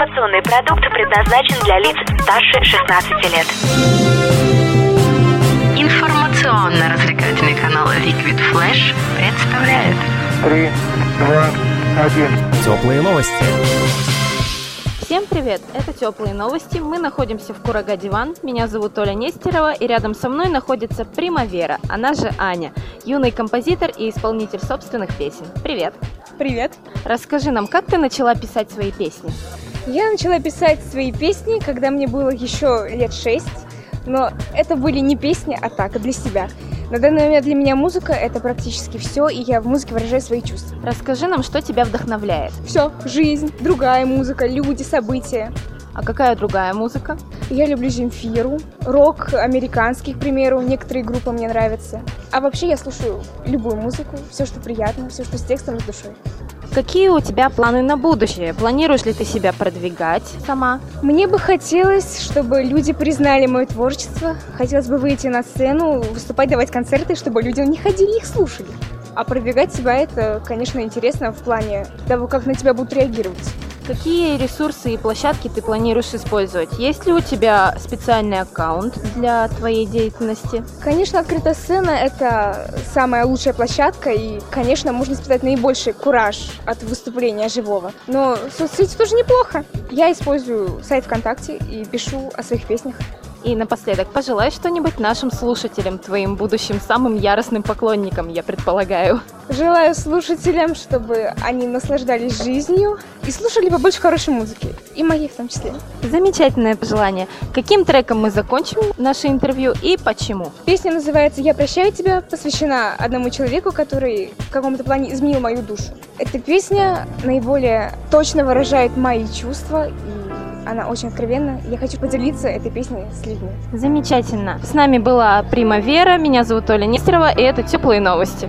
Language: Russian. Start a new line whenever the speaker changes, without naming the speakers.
Информационный продукт предназначен для лиц старше 16 лет.
Информационно-развлекательный канал Liquid Flash представляет
Три, два, один.
Теплые новости.
Всем привет! Это теплые новости. Мы находимся в Курага Диван. Меня зовут Оля Нестерова, и рядом со мной находится Примавера, она же Аня, юный композитор и исполнитель собственных песен. Привет!
Привет!
Расскажи нам, как ты начала писать свои песни?
Я начала писать свои песни, когда мне было еще лет шесть, но это были не песни, а так, для себя. На данный момент для меня музыка — это практически все, и я в музыке выражаю свои чувства.
Расскажи нам, что тебя вдохновляет.
Все, жизнь, другая музыка, люди, события.
А какая другая музыка?
Я люблю Земфиру, рок американский, к примеру, некоторые группы мне нравятся. А вообще я слушаю любую музыку, все, что приятно, все, что с текстом и с душой.
Какие у тебя планы на будущее? Планируешь ли ты себя продвигать сама?
Мне бы хотелось, чтобы люди признали мое творчество. Хотелось бы выйти на сцену, выступать, давать концерты, чтобы люди не ходили их слушали. А продвигать себя это, конечно, интересно в плане того, как на тебя будут реагировать.
Какие ресурсы и площадки ты планируешь использовать? Есть ли у тебя специальный аккаунт для твоей деятельности?
Конечно, открытая сцена — это самая лучшая площадка, и, конечно, можно испытать наибольший кураж от выступления живого. Но соцсети тоже неплохо. Я использую сайт ВКонтакте и пишу о своих песнях.
И напоследок, пожелай что-нибудь нашим слушателям, твоим будущим самым яростным поклонникам, я предполагаю.
Желаю слушателям, чтобы они наслаждались жизнью и слушали побольше хорошей музыки. И моей в том числе.
Замечательное пожелание. Каким треком мы закончим наше интервью и почему?
Песня называется «Я прощаю тебя», посвящена одному человеку, который в каком-то плане изменил мою душу. Эта песня наиболее точно выражает мои чувства и она очень откровенна. Я хочу поделиться этой песней с людьми.
Замечательно. С нами была Прима Вера, меня зовут Оля Нестерова, и это «Теплые новости».